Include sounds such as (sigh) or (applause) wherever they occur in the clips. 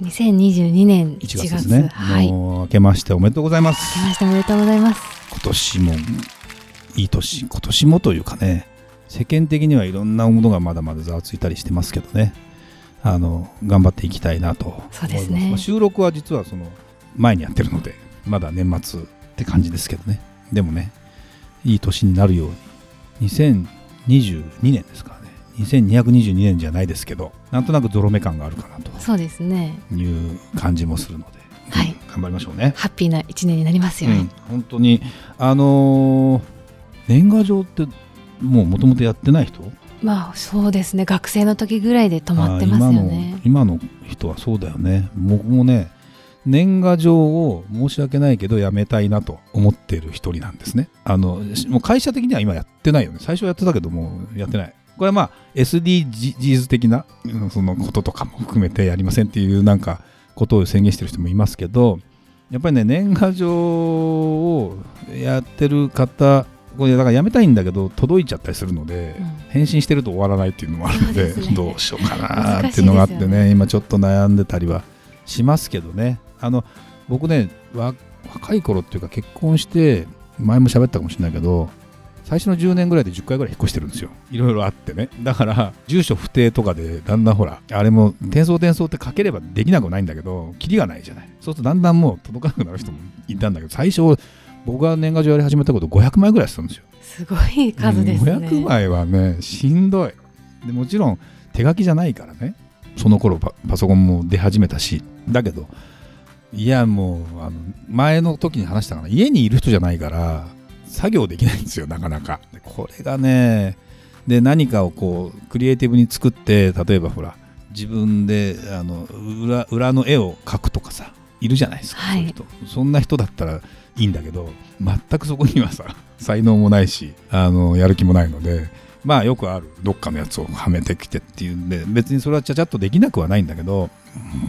2022年1 1月月ですね。はい。もう明けましておめでとうございます。明けましておめでとうございます。今年もいい年今年もというかね世間的にはいろんなものがまだまだざわついたりしてますけどね。あの頑張っていきたいなとそうですね。まあ収録は実はその前にやってるのでまだ年末って感じですけどね。でもねいい年になるように。2022年ですか2222年じゃないですけどなんとなくゾロ目感があるかなと。そうですね。いう感じもするので、はい。うん頑張りましょうね。ハッピーな一年になりますよね。うん、、本当にあのー年賀状ってもうもともとやってない人？まあそうですね。学生の時ぐらいで止まってますよね。今の今の人はそうだよね。僕もね年賀状を申し訳ないけどやめたいなと思っている一人なんですね。あのもう会社的には今やってないよね。最初やってたけどもうやってないこれはまあ SDGs 的なうんそのこととかも含めてやりませんっていうなんかことを宣言してる人もいますけどやっぱりね年賀状をやってる方これだからやめたいんだけど届いちゃったりするので、うん。返信してると終わらないっていうのもあるのでね。どうしようかなっていうのがあってねね。今ちょっと悩んでたりはしますけどね。あの僕ねわ若い頃っていうか結婚して前も喋ったかもしれないけど最初の10年ぐらいで10回ぐらい引っ越してるんですよ。いろいろあってね。だから住所不定とかでだんだんほらあれも転送転送って書ければできなくはないんだけどキリがないじゃない。そうするとだんだんもう届かなくなる人もいたんだけど最初僕が年賀状やり始めたこと500枚ぐらいしたんですよ。すごい数ですね、500枚はねしんどい。でもちろん手書きじゃないからね。その頃パパソコンも出始めたし。だけどいやもうあの前の時に話したかな。家にいる人じゃないから作業できないんですよなかなか。でこれがねで何かをこうクリエイティブに作って例えばほら自分であの裏裏の絵を描くとかさいるじゃないですか、はい。そういう人。そんな人だったらいいんだけど全くそこにはさ (laughs) 才能もないしあのやる気もないのでまあよくあるどっかのやつをはめてきてっていうんで別にそれはちゃちゃっとできなくはないんだけど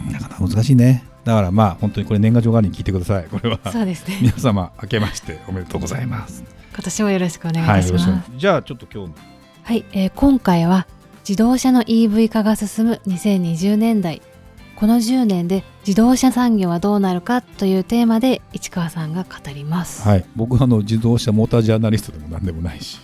うんなかなか難しいねだからまあ本当にこれ年賀状代わりに聞いてください。これは。そうですね。皆様明けましておめでとうございます。今年もよろしくお願いします、はいじゃあちょっと今日の。えー今回は自動車の EV 化が進む2020年代。この10年で自動車産業はどうなるかというテーマで市川さんが語ります、はい、僕はあの自動車モータージャーナリストでも何でもないし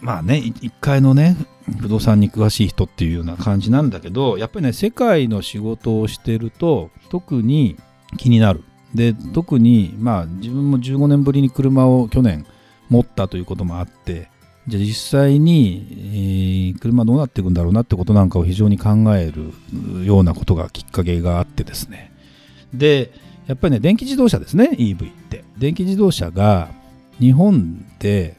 まあねい一回のね不動産に詳しい人っていうような感じなんだけどやっぱりね世界の仕事をしてると特に気になる。で特にまあ自分も15年ぶりに車を去年持ったということもあってじゃあ実際に、えー車どうなっていくんだろうなってことなんかを非常に考えるようなことがきっかけがあってですね。でやっぱりね電気自動車ですね EV って。電気自動車が日本で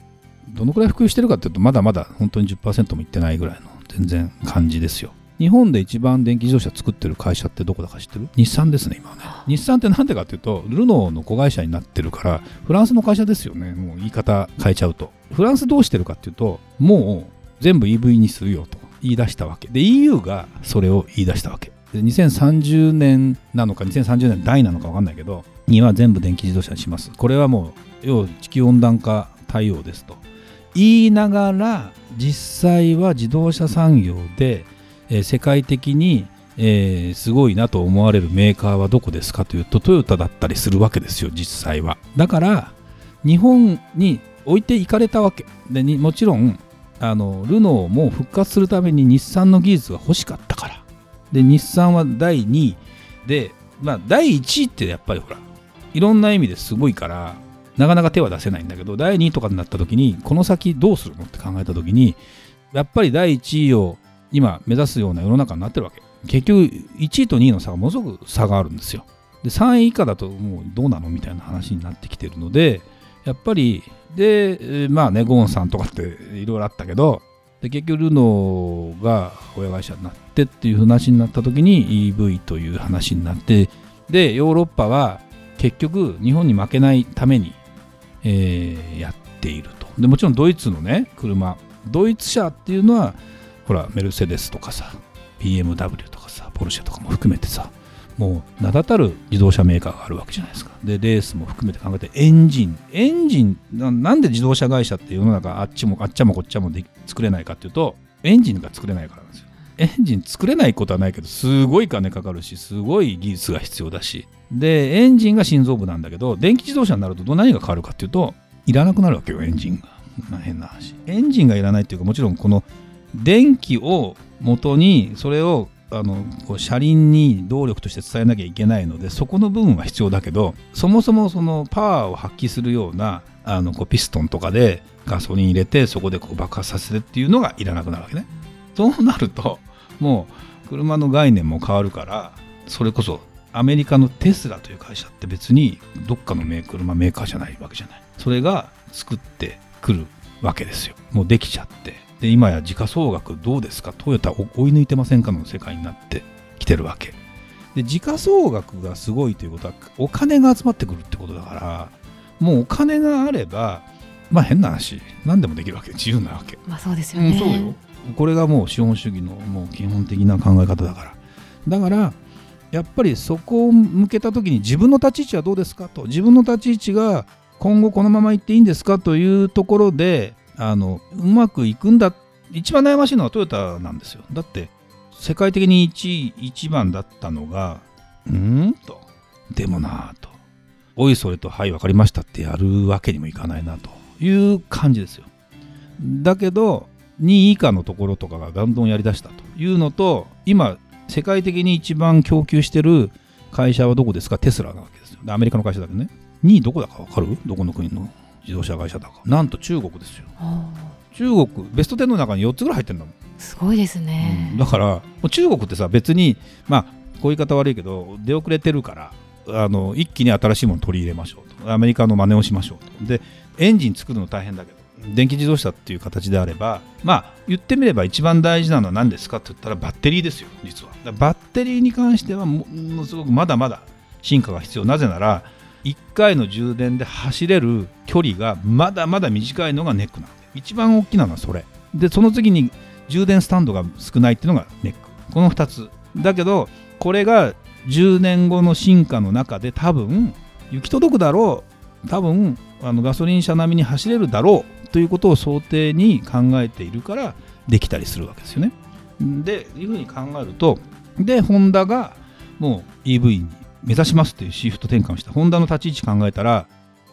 どのくらい普及してるかっていうとまだまだ本当に10%もいってないぐらいの全然感じですよ。日本で一番電気自動車作ってる会社ってどこだか知ってる？日産ですね今はね日産ってなんでかっていうとルノーの子会社になってるからフランスの会社ですよね。もう言い方変えちゃうと。フランスどうしてるかっていうともう全部 EV にするよと言い出したわけ。で EU がそれを言い出したわけ。で2030年なのか2030年代なのか分かんないけどには全部電気自動車にします。これはもう要は地球温暖化対応ですと言いながら実際は自動車産業で、えー世界的に、えーすごいなと思われるメーカーはどこですかというとトヨタだったりするわけですよ実際は。だから日本に置いていかれたわけ。でにもちろんあのルノーも復活するために日産の技術が欲しかったから。で日産は第2位で、まあ、第1位ってやっぱりほらいろんな意味ですごいからなかなか手は出せないんだけど第2位とかになった時にこの先どうするのって考えた時にやっぱり第1位を今目指すような世の中になってるわけ。結局1位と2位の差がものすごく差があるんですよ。で3位以下だともうどうなのみたいな話になってきてるのでやっぱりでまあねゴーンさんとかっていろいろあったけどで結局ルノーが親会社になってっていう話になった時に EV という話になってでヨーロッパは結局日本に負けないために、えーやっていると。でもちろんドイツのね車。ドイツ車っていうのはほらメルセデスとかさ BMW とかさポルシェとかも含めてさもう名だたる自動車メーカーがあるわけじゃないですか。でレースも含めて考えてエンジン。エンジンなんで自動車会社って世の中あっちもあっちゃもこっちゃもで作れないかっていうとエンジンが作れないからなんですよ。エンジン作れないことはないけどすごい金かかるしすごい技術が必要だし。でエンジンが心臓部なんだけど電気自動車になると何が変わるかっていうといらなくなるわけよエンジンが、変な話。エンジンがいらないっていうかもちろんこの電気を元にそれをあのこう車輪に動力として伝えなきゃいけないのでそこの部分は必要だけどそもそもそのパワーを発揮するようなあのこうピストンとかでガソリン入れてそこでこう爆発させてっていうのがいらなくなるわけね。そうなるともう車の概念も変わるからそれこそアメリカのテスラという会社って別にどっかのメー車メーカーじゃないわけじゃない。それが作ってくるわけですよ。もうできちゃって。で今や時価総額どうですか？トヨタ追い抜いてませんかの世界になってきてるわけ。で時価総額がすごいということはお金が集まってくるってことだからもうお金があればまあ変な話何でもできるわけ。自由なわけ。まあそうですよね。うん、そうよこれがもう資本主義のもう基本的な考え方だから。だからやっぱりそこを向けた時に自分の立ち位置はどうですかと。自分の立ち位置が今後このままいっていいんですかというところであのうまくいくんだ。一番悩ましいのはトヨタなんですよ。だって世界的に1位1番だったのがうんと。でもなぁと。おいそれとはい分かりましたってやるわけにもいかないなという感じですよ。だけど2位以下のところとかがどんどんやりだしたというのと今世界的に一番供給してる会社はどこですか？テスラなわけですよでアメリカの会社だけどね。2位どこだか分かる？どこの国の自動車会社だか。なんと中国ですよ。あ中国ベスト10の中に4つぐらい入ってるんだもん、ーすごいですね。うん。だから中国ってさ別にまあこういう言い方悪いけど出遅れてるからあの一気に新しいものを取り入れましょうと。アメリカの真似をしましょうと。でエンジン作るの大変だけど電気自動車っていう形であればまあ言ってみれば一番大事なのは何ですかって言ったらバッテリーですよ実は。バッテリーに関してはものすごくまだまだ進化が必要なぜなら1回の充電で走れる距離がまだまだ短いのがネックなの。一番大きなのはそれ。でその次に充電スタンドが少ないっていうのがネック。この2つ。だけどこれが10年後の進化の中で多分行き届くだろう。多分あのガソリン車並みに走れるだろう。ということを想定に考えているからできたりするわけですよね。でいうふうに考えるとでホンダがもう EV に目指しますっていうシフト転換をした。ホンダの立ち位置考えたら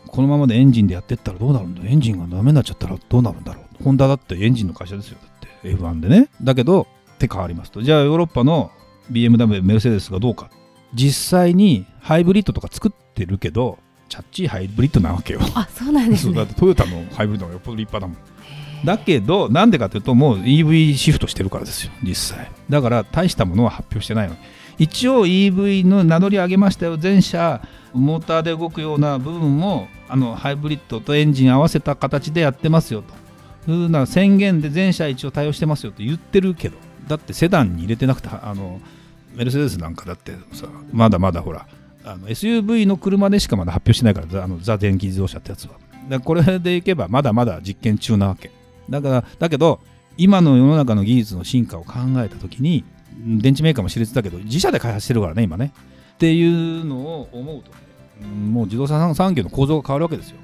このままでエンジンでやってったらどうなるんだ？エンジンがダメになっちゃったらどうなるんだろう？ホンダだってエンジンの会社ですよ。だって F1 でね。だけどって変わりますと。じゃあヨーロッパの BMW メルセデスがどうか。実際にハイブリッドとか作ってるけどチャッチーハイブリッドなわけよ。あそうなんですね。そうだっ。てトヨタのハイブリッドがよっぽど立派だもん。だけどなんでかというともう EV シフトしてるからですよ実際。だから大したものは発表してないの一応 EV の名乗り上げましたよ。全車モーターで動くような部分もあのハイブリッドとエンジン合わせた形でやってますよと。いうふうな宣言で全車一応対応してますよと言ってるけど。だってセダンに入れてなくてあのメルセデスなんかだってさまだまだほらあの SUV の車でしかまだ発表してないからザあのザ電気自動車ってやつは。だこれでいけばまだまだ実験中なわけ。だからだけど今の世の中の技術の進化を考えた時に電池メーカーも熾烈だけど自社で開発してるからね今ね。っていうのを思うとねもう自動車産業の構造が変わるわけですよ。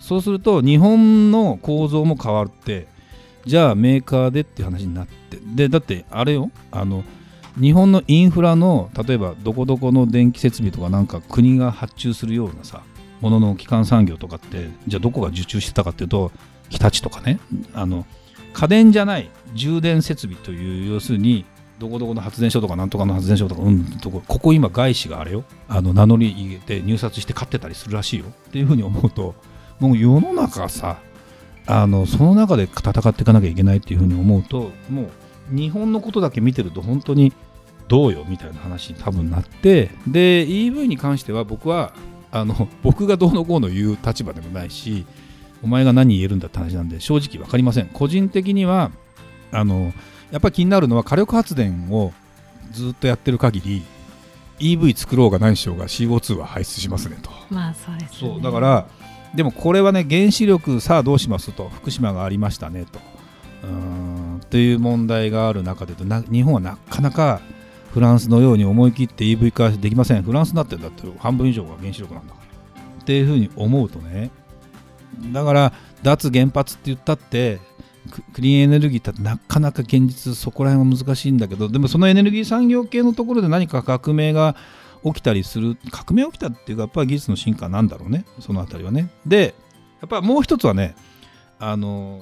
そうすると日本の構造も変わってじゃあメーカーでって話になって。でだってあれよあの日本のインフラの例えばどこどこの電気設備とかなんか国が発注するようなさものの基幹産業とかってじゃあどこが受注してたかっていうと日立とかね。あの家電じゃない充電設備という要するにどこどこの発電所とかなんとかの発電所とか、うん、とこここ今外資があれよ。あの名乗り入れて入札して買ってたりするらしいよ。っていうふうに思うともう世の中さあのその中で戦っていかなきゃいけないっていうふうに思うともう日本のことだけ見てると本当にどうよみたいな話に多分なってで EV に関しては僕はあの (laughs) 僕がどうのこうの言う立場でもないしお前が何言えるんだって話なんで正直分かりません。個人的にはあのやっぱり気になるのは火力発電をずっとやってる限り EV 作ろうが何しようが CO2 は排出しますねと。まあそうです、ね、そうだからでもこれはね原子力さあどうしますと福島がありましたねと。うんという問題がある中で日本はなかなかフランスのように思い切って EV 化できません。フランスだってだって半分以上が原子力なんだ。からっていうふうに思うとねだから脱原発って言ったってクリーンエネルギーってなかなか現実そこら辺は難しいんだけどでもそのエネルギー産業系のところで何か革命が起きたりする革命起きたっていうかやっぱり技術の進化なんだろうね。そのあたりはね。でやっぱもう一つはねあの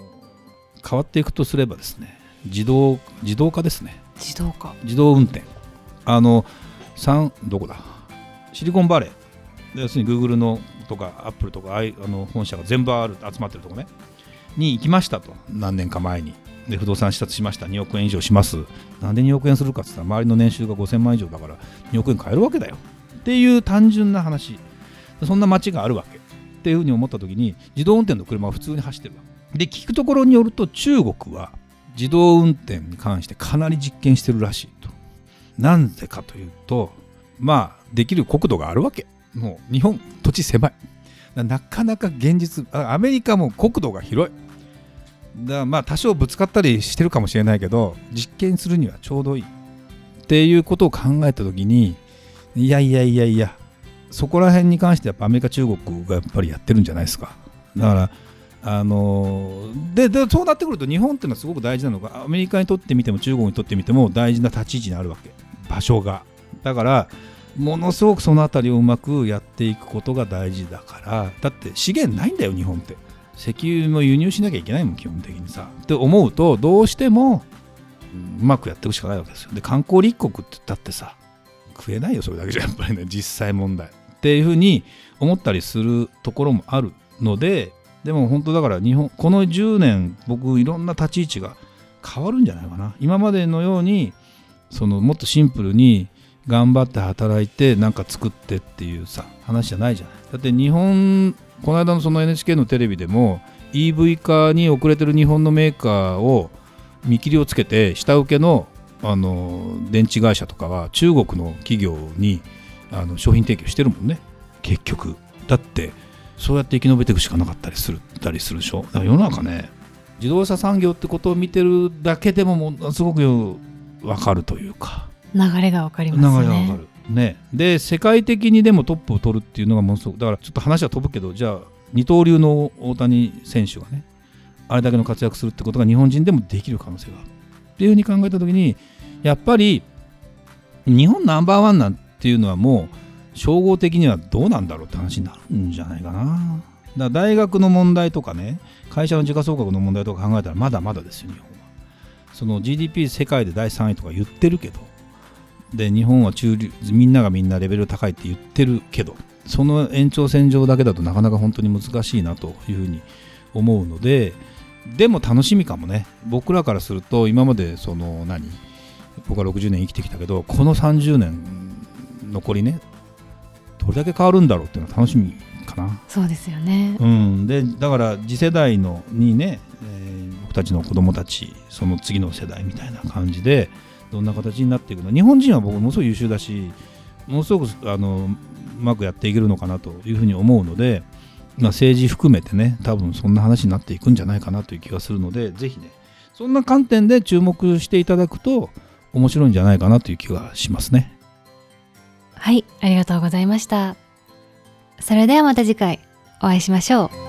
変わっていくとすればですね自動自動化ですね。自動化。自動運転あの3どこだ？シリコンバレー。要するにグーグルのとかアップルとかあの本社が全部ある集まってるとこね。に行きましたと。何年か前に。で不動産視察しました。2億円以上します。なんで2億円するかって言ったら周りの年収が5000万以上だから2億円買えるわけだよ。っていう単純な話。そんな街があるわけ。っていうふうに思った時に自動運転の車は普通に走ってるわ。で聞くところによると中国は自動運転に関してかなり実験してるらしいと。なんでかというとまあできる国土があるわけ。もう日本土地狭い。なかなか現実アメリカも国土が広い。だまあ多少ぶつかったりしてるかもしれないけど実験するにはちょうどいい。っていうことを考えた時にいやいやいやいやそこら辺に関してやっぱアメリカ中国がやっぱりやってるんじゃないですか。だからあのででそうなってくると日本っていうのはすごく大事なのがアメリカにとってみても中国にとってみても大事な立ち位置にあるわけ。場所が。だからものすごくその辺りをうまくやっていくことが大事だからだって資源ないんだよ日本って。石油も輸入しなきゃいけないもん基本的にさ。って思うとどうしてもうまくやっていくしかないわけですよ。で観光立国って言ったってさ食えないよそれだけじゃやっぱりね実際問題。っていうふうに思ったりするところもあるのででも本当だから日本この10年僕いろんな立ち位置が変わるんじゃないかな。今までのようにそのもっとシンプルに頑張って働いてなんか作ってっていうさ話じゃないじゃないだって日本この間のその NHK のテレビでも EV 化に遅れてる日本のメーカーを見切りをつけて下請けのあの電池会社とかは中国の企業にあの商品提供してるもんね。結局だってそうやって生き延びていくしかなかったりするたりするでしょ。だから世の中ね自動車産業ってことを見てるだけでもものすごく分かるというか流れが分かりますね流れが分かるね、で世界的にでもトップを取るっていうのがものすごくだからちょっと話は飛ぶけどじゃあ二刀流の大谷選手がねあれだけの活躍するってことが日本人でもできる可能性があるっていうふうに考えた時にやっぱり日本ナンバーワンなんていうのはもう総合的にはどうなんだろうって話になるんじゃないかな。だから大学の問題とかね会社の時価総額の問題とか考えたらまだまだですよ日本は。その GDP 世界で第3位とか言ってるけどで日本は中流みんながみんなレベル高いって言ってるけどその延長線上だけだとなかなか本当に難しいなというふうに思うのででも楽しみかもね。僕らからすると今までその何僕は60年生きてきたけどこの30年残りねどれだけ変わるんだろうっていうのは楽しみかな。そうですよね、うん、でだから次世代のにね、えー、僕たちの子供たちその次の世代みたいな感じでどんな形になっていくの？日本人は僕ものすごい優秀だしものすごくあのうまくやっていけるのかなというふうに思うので、まあ、政治含めてね多分そんな話になっていくんじゃないかなという気がするのでぜひねそんな観点で注目していただくと面白いんじゃないかなという気がしますね。はいありがとうございました。それではまた次回お会いしましょう。